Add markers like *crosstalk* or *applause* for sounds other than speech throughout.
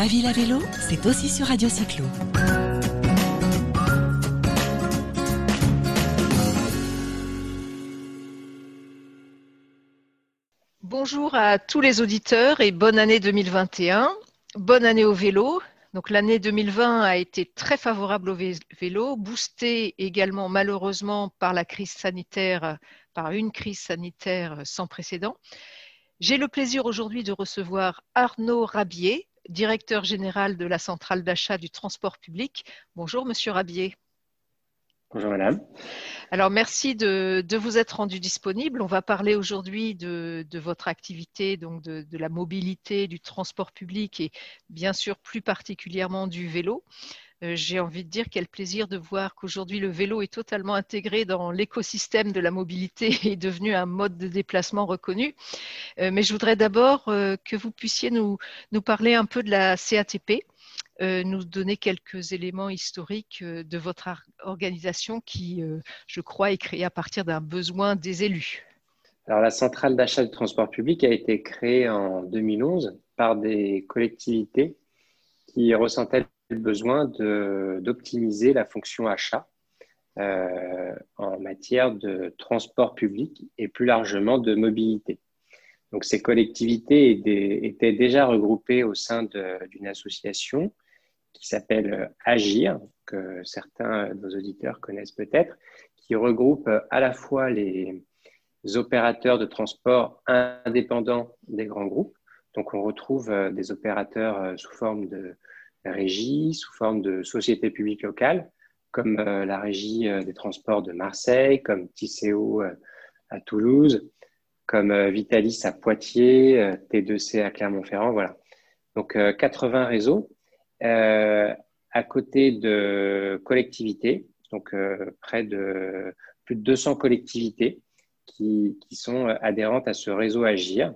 Ma ville à vélo, c'est aussi sur Radio Cyclo. Bonjour à tous les auditeurs et bonne année 2021. Bonne année au vélo. Donc l'année 2020 a été très favorable au vélo, boostée également malheureusement par la crise sanitaire, par une crise sanitaire sans précédent. J'ai le plaisir aujourd'hui de recevoir Arnaud Rabier, directeur général de la centrale d'achat du transport public. Bonjour Monsieur Rabier. Bonjour Madame. Alors merci de, vous être rendu disponible. On va parler aujourd'hui de, votre activité, donc de, la mobilité, du transport public et bien sûr plus particulièrement du vélo. Euh, j'ai envie de dire quel plaisir de voir qu'aujourd'hui le vélo est totalement intégré dans l'écosystème de la mobilité *laughs* et est devenu un mode de déplacement reconnu. Euh, mais je voudrais d'abord euh, que vous puissiez nous, nous parler un peu de la CATP, nous donner quelques éléments historiques de votre organisation qui, je crois, est créée à partir d'un besoin des élus. Alors, la centrale d'achat du transport public a été créée en 2011 par des collectivités qui ressentaient besoin d'optimiser la fonction achat en matière de transport public et plus largement de mobilité. Donc, ces collectivités étaient déjà regroupées au sein d'une association qui s'appelle euh, Agir, que certains de nos auditeurs connaissent peut-être, qui regroupe euh, à la fois les opérateurs de transport indépendants des grands groupes. Donc, on retrouve euh, des opérateurs sous forme de régie, sous forme de société publique locale, comme la régie des transports de Marseille, comme Tisséo à Toulouse, comme Vitalis à Poitiers, T2C à Clermont-Ferrand, voilà. Donc 80 réseaux euh, à côté de collectivités, donc euh, près de plus de 200 collectivités qui, qui, sont adhérentes à ce réseau Agir.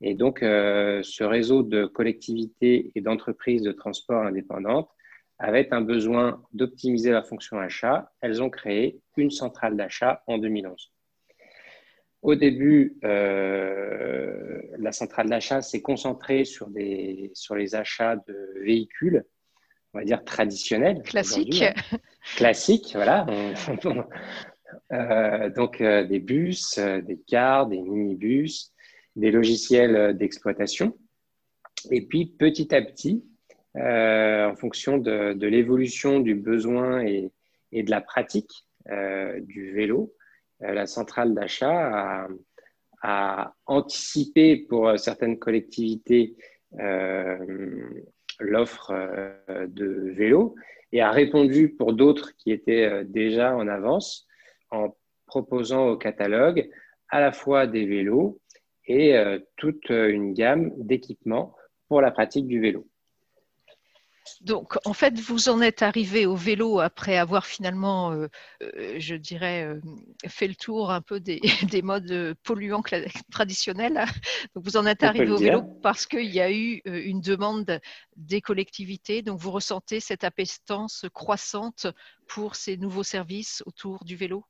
Et donc, euh, ce réseau de collectivités et d'entreprises de transport indépendantes avait un besoin d'optimiser la fonction achat. Elles ont créé une centrale d'achat en 2011. Au début, euh, la centrale d'achat s'est concentrée sur, des, sur les achats de véhicules, on va dire traditionnels. Classiques. Classiques, voilà. *laughs* Euh, donc des bus, des cars, des minibus, des logiciels d'exploitation. Et puis petit à petit, en fonction de, l'évolution du besoin et, de la pratique du vélo, euh, la centrale d'achat a, anticipé pour certaines collectivités euh, l'offre euh, de vélos et a répondu pour d'autres qui étaient déjà en avance en proposant au catalogue à la fois des vélos et toute une gamme d'équipements pour la pratique du vélo. Donc, en fait, vous en êtes arrivé au vélo après avoir finalement, euh, euh, je dirais, euh, fait le tour un peu des, *laughs* modes polluants traditionnels. Donc, vous en êtes arrivé au vélo parce qu'il y a eu une demande des collectivités. Donc, vous ressentez cette appétence croissante pour ces nouveaux services autour du vélo?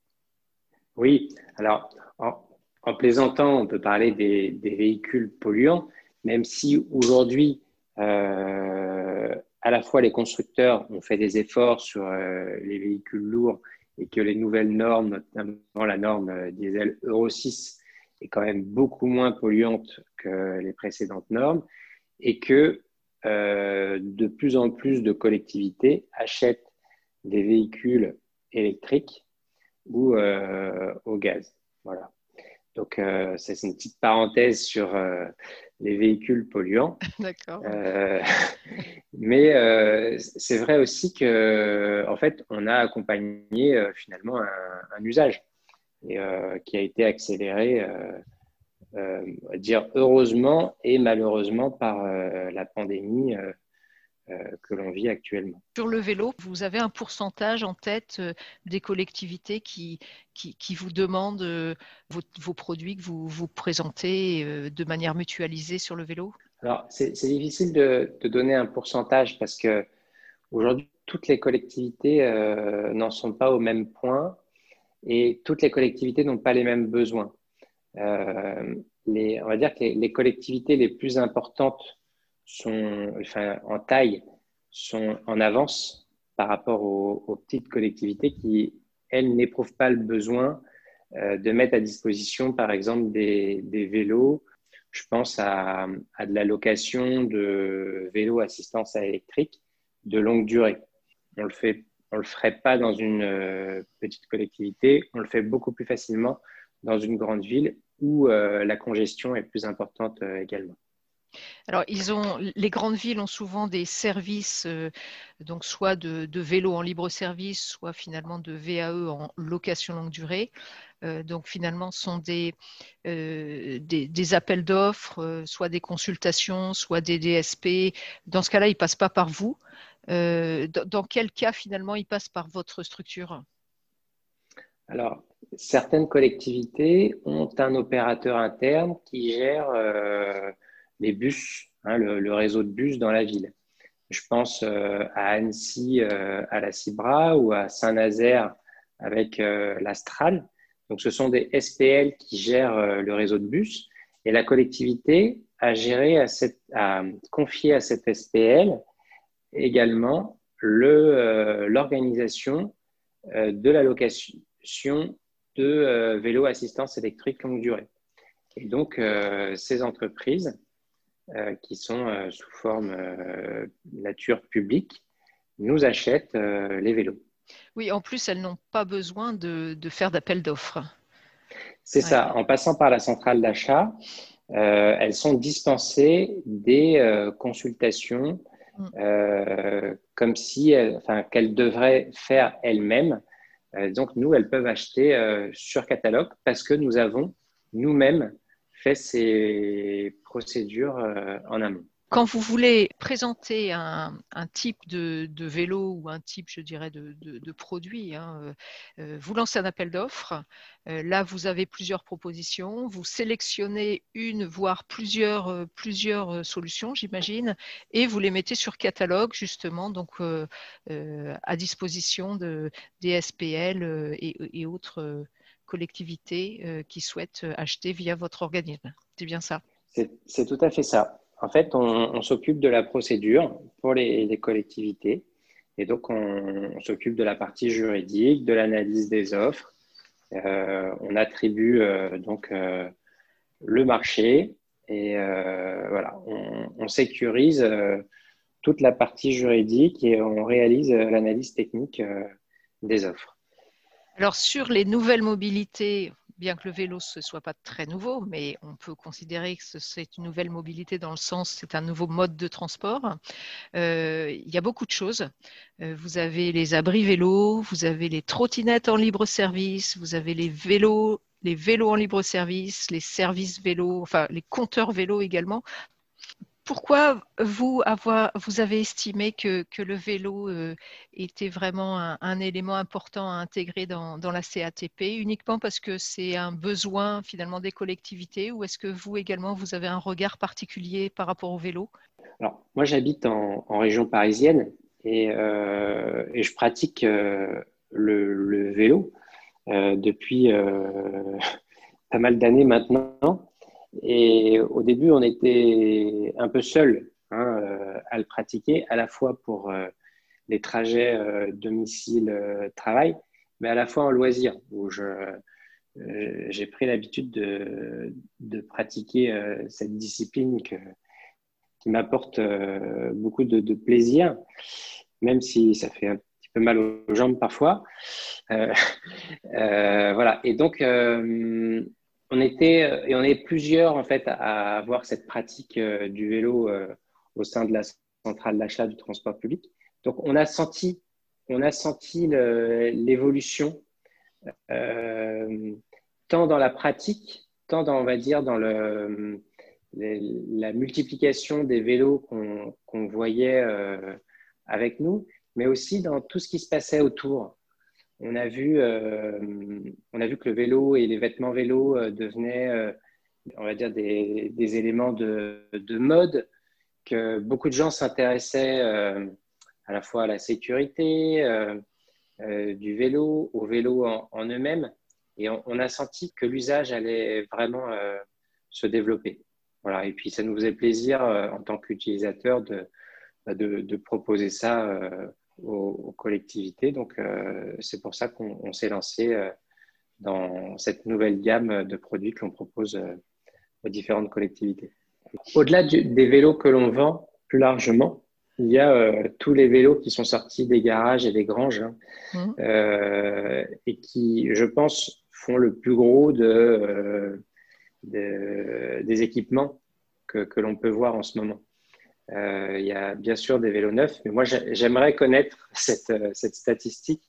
Oui. Alors, en, plaisantant, on peut parler des, véhicules polluants, même si aujourd'hui, à la fois les constructeurs ont fait des efforts sur euh, les véhicules lourds et que les nouvelles normes, notamment la norme euh, diesel Euro 6, est quand même beaucoup moins polluante que les précédentes normes et que euh, de plus en plus de collectivités achètent des véhicules électriques ou au gaz. Voilà. Donc, euh, c'est une petite parenthèse sur euh, les véhicules polluants. *laughs* D'accord. Euh, *laughs* mais c'est vrai aussi que, en fait, on a accompagné finalement un, usage et, qui a été accéléré, dire heureusement et malheureusement par la pandémie euh, que l'on vit actuellement. Sur le vélo, vous avez un pourcentage en tête euh, des collectivités qui, qui, vous demandent euh, vos, produits que vous, vous présentez de manière mutualisée sur le vélo? Alors, c'est difficile de, donner un pourcentage parce que aujourd'hui, toutes les collectivités n'en sont pas au même point et toutes les collectivités n'ont pas les mêmes besoins. les, on va dire que les collectivités les plus importantes en taille, sont en avance par rapport aux, petites collectivités qui, elles, n'éprouvent pas le besoin euh, de mettre à disposition, par exemple, des, vélos. Je pense à, de la location de vélos assistance électrique de longue durée. On le fait, on le ferait pas dans une euh, petite collectivité, on le fait beaucoup plus facilement dans une grande ville où euh, la congestion est plus importante également. Alors, ils ont, les grandes villes ont souvent des services, euh, donc soit de, de vélos en libre service, soit finalement de VAE en location longue durée. Euh, donc, finalement, sont des, euh, des, appels d'offres, soit des consultations, soit des DSP. Dans ce cas-là, ils ne passent pas par vous. dans quel cas, finalement, ils passent par votre structure? Alors, certaines collectivités ont un opérateur interne qui gère les bus, hein, le, réseau de bus dans la ville. Je pense euh, à Annecy, euh, à la Cibra ou à Saint-Nazaire avec euh, l'Astral. Donc, ce sont des SPL qui gèrent le réseau de bus et la collectivité a confié à cette SPL également l'organisation de la location de vélos assistance électrique longue durée. Et donc, ces entreprises euh, qui sont euh, sous forme euh, nature publique nous achètent les vélos. Oui, en plus, elles n'ont pas besoin de, faire d'appel d'offres. C'est ça. En passant par la centrale d'achat, elles sont dispensées des consultations mm. comme si, enfin, qu'elles devraient faire elles-mêmes. donc, nous, elles peuvent acheter sur catalogue parce que nous avons nous-mêmes fait ces procédures euh, en amont. Quand vous voulez présenter un, type de, vélo ou un type, je dirais, de, produit, hein, euh, euh, vous lancez un appel d'offres. là, vous avez plusieurs propositions. Vous sélectionnez une, voire plusieurs, solutions, j'imagine, et vous les mettez sur catalogue, justement, donc à disposition de, des SPL et autres collectivités euh, qui souhaitent euh, acheter via votre organisme. C'est bien ça C'est tout à fait ça. En fait, on, s'occupe de la procédure pour les, collectivités. Et donc, on, s'occupe de la partie juridique, de l'analyse des offres. Euh, on attribue donc le marché et voilà, on, on sécurise toute la partie juridique et on réalise l'analyse technique des offres. Alors sur les nouvelles mobilités, bien que le vélo ne soit pas très nouveau, mais on peut considérer que c'est une nouvelle mobilité dans le sens, c'est un nouveau mode de transport. Euh, il y a beaucoup de choses. Euh, vous avez les abris vélos, vous avez les trottinettes en libre service, vous avez les vélos les vélos en libre service, les services vélos, enfin les compteurs vélos également pourquoi vous, avez estimé que, le vélo euh, était vraiment un, élément important à intégrer dans, la CATP Uniquement parce que c'est un besoin finalement des collectivités ou est-ce que vous également, vous avez un regard particulier par rapport au vélo? Alors, moi, j'habite en, région parisienne et, euh, je pratique euh, le, vélo depuis *laughs* pas mal d'années maintenant. Et au début, on était un peu seul hein, euh, à le pratiquer, à la fois pour euh, les trajets euh, domicile-travail, mais à la fois en loisir, où j'ai pris l'habitude de, de, pratiquer cette discipline qui m'apporte beaucoup de, de, plaisir, même si ça fait un petit peu mal aux jambes parfois. *laughs* voilà. Et donc, on était euh, et on est plusieurs en fait à avoir cette pratique euh, du vélo euh, au sein de la centrale d'achat du transport public. Donc on a senti on a senti l'évolution tant dans la pratique, tant dans on va dire dans le, la multiplication des vélos qu'on voyait avec nous, mais aussi dans tout ce qui se passait autour on a vu, euh, on que le vélo et les vêtements vélo euh, devenaient, euh, on va dire, des, éléments de, mode, que beaucoup de gens s'intéressaient à la fois à la sécurité du vélo, au vélo en, eux-mêmes, et on, a senti que l'usage allait vraiment se développer. Voilà. Et puis, ça nous faisait plaisir en tant qu'utilisateur de, proposer ça aux, collectivités. Donc, c'est pour ça qu'on s'est lancé dans cette nouvelle gamme de produits que l'on propose aux différentes collectivités. Au-delà des vélos que l'on vend plus largement, il y a euh, tous les vélos qui sont sortis des garages et des granges hein, mmh. euh, et qui, je pense, font le plus gros de, euh, des équipements que, que l'on peut voir en ce moment. Il y a bien sûr des vélos neufs, mais moi j'aimerais connaître *laughs* cette, cette, statistique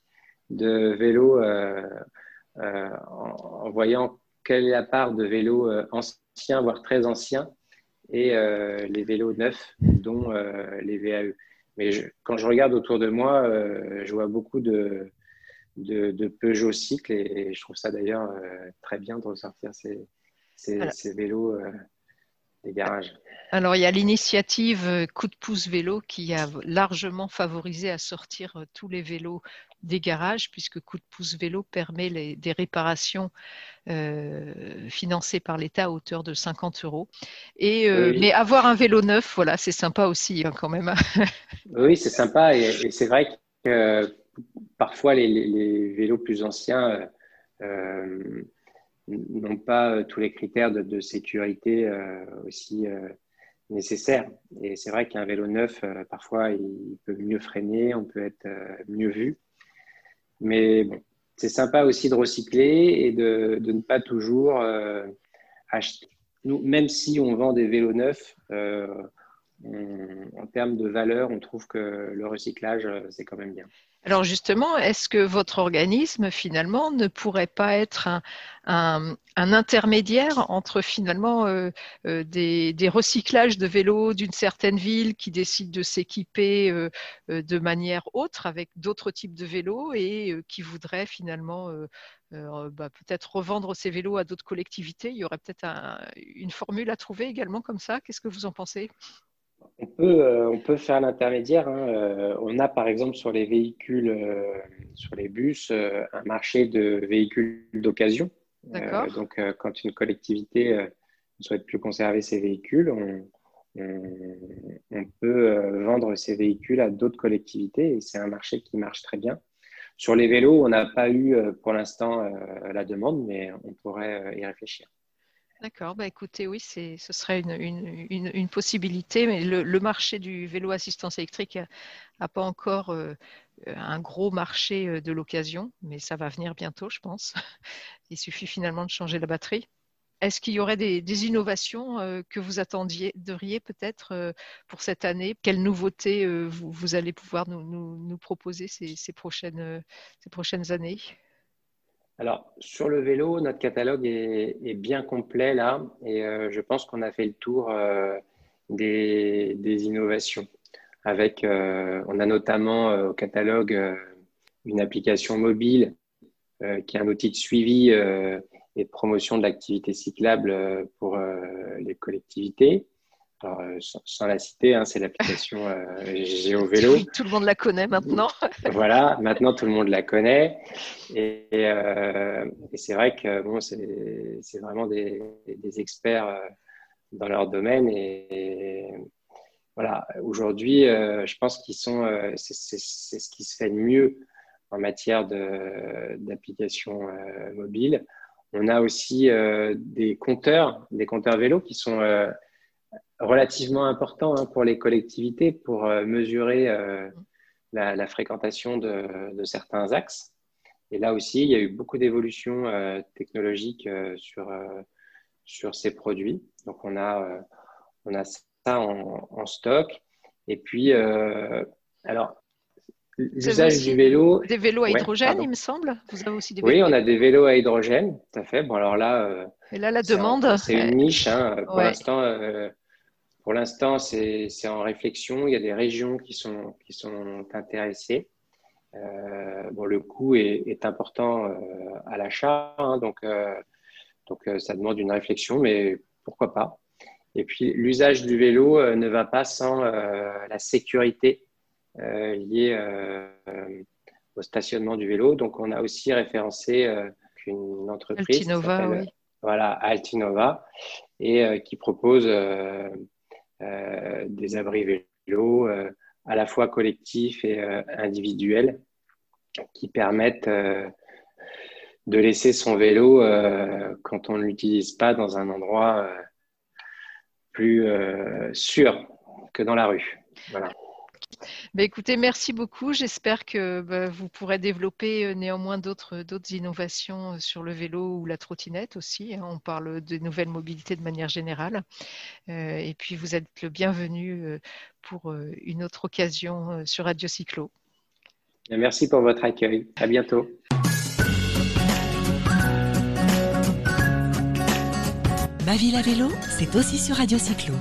de vélos en, voyant quelle est la part de vélos anciens, voire très anciens, et euh, les vélos neufs, dont euh, les VAE. Mais quand je regarde autour de moi, euh, je vois beaucoup de, de, Peugeot cycle et, je trouve ça d'ailleurs très bien de ressortir ces, ces, vélos des garages. Alors, il y a l'initiative Coup de pouce vélo qui a largement favorisé à sortir tous les vélos des garages, puisque Coup de pouce vélo permet des réparations euh, financées par l'État à hauteur de 50 euros. Et, euh, Mais avoir un vélo neuf, voilà, c'est sympa aussi hein, quand même. *laughs* oui, c'est sympa. Et, c'est vrai que parfois les, vélos plus anciens euh, n'ont pas tous les critères de, sécurité aussi nécessaires. Et c'est vrai qu'un vélo neuf, parfois, il peut mieux freiner, on peut être mieux vu. Mais bon, c'est sympa aussi de recycler et de, de ne pas toujours euh, acheter. Nous, même si on vend des vélos neufs, euh, en termes de valeur, on trouve que le recyclage, euh, c'est quand même bien. Alors justement, est-ce que votre organisme finalement ne pourrait pas être un, intermédiaire entre finalement euh, euh, des, recyclages de vélos d'une certaine ville qui décide de s'équiper de manière autre avec d'autres types de vélos et qui voudrait finalement bah, peut-être revendre ces vélos à d'autres collectivités? Il y aurait peut-être une formule à trouver également comme ça. Qu'est-ce que vous en pensez? On peut, euh, on peut faire l'intermédiaire. Hein. Euh, on a par exemple sur les véhicules, euh, sur les bus, un marché de véhicules d'occasion. donc, quand une collectivité ne souhaite plus conserver ses véhicules, on, peut vendre ces véhicules à d'autres collectivités et c'est un marché qui marche très bien. Sur les vélos, on n'a pas eu pour l'instant la demande, mais on pourrait y réfléchir. D'accord, bah écoutez, oui, ce serait une, possibilité, mais le, marché du vélo assistance électrique n'a pas encore euh, un gros marché euh, de l'occasion, mais ça va venir bientôt, je pense. *laughs* Il suffit finalement de changer la batterie. Est-ce qu'il y aurait des, innovations euh, que vous attendiez peut-être pour cette année? Quelles nouveautés vous, allez pouvoir nous, proposer ces prochaines années? Alors, sur le vélo, notre catalogue est, bien complet là, et euh, je pense qu'on a fait le tour euh, des, innovations. Avec, euh, on a notamment au catalogue une application mobile qui est un outil de suivi et de promotion de l'activité cyclable pour les collectivités. Alors, euh, sans, la citer, hein, c'est l'application euh, *laughs* GeoVélo. tout le monde la connaît maintenant. *laughs* voilà, maintenant tout le monde la connaît. Et, euh, c'est vrai que bon, c'est vraiment des, experts dans leur domaine. Et, voilà, aujourd'hui, je pense qu'ils sont, c'est ce qui se fait de mieux en matière d'application mobile. On a aussi des compteurs, des compteurs vélo qui sont relativement important hein, pour les collectivités pour euh, mesurer euh, la, fréquentation de, certains axes. Et là aussi, il y a eu beaucoup d'évolutions euh, technologiques sur, sur ces produits. Donc, on a, on a ça en, stock. Et puis, alors, l'usage du vélo. Des vélos à hydrogène, il me semble. Vous avez aussi des Oui, on a des vélos à hydrogène, tout à fait. Bon, alors là. Et là, la demande. C'est une niche. Hein. Pour l'instant, pour l'instant, c'est en réflexion. Il y a des régions qui sont, qui sont intéressées. Euh, bon, le coût est, est important euh, à l'achat, hein, donc, euh, donc ça demande une réflexion, mais pourquoi pas. Et puis, l'usage du vélo ne va pas sans la sécurité liée au stationnement du vélo. Donc, on a aussi référencé une entreprise. Altinova, oui. Voilà, Altinova, et qui propose des abris vélos à la fois collectifs et individuels qui permettent de laisser son vélo quand on ne l'utilise pas dans un endroit plus sûr que dans la rue. Bah, écoutez, merci beaucoup. J'espère que bah, vous pourrez développer euh, néanmoins d'autres innovations euh, sur le vélo ou la trottinette aussi. Hein. On parle de nouvelles mobilités de manière générale. Euh, et puis, vous êtes le bienvenu pour une autre occasion sur Radio Cyclo. Merci pour votre accueil. À bientôt. Ma ville à vélo, c'est aussi sur Radio Cyclo.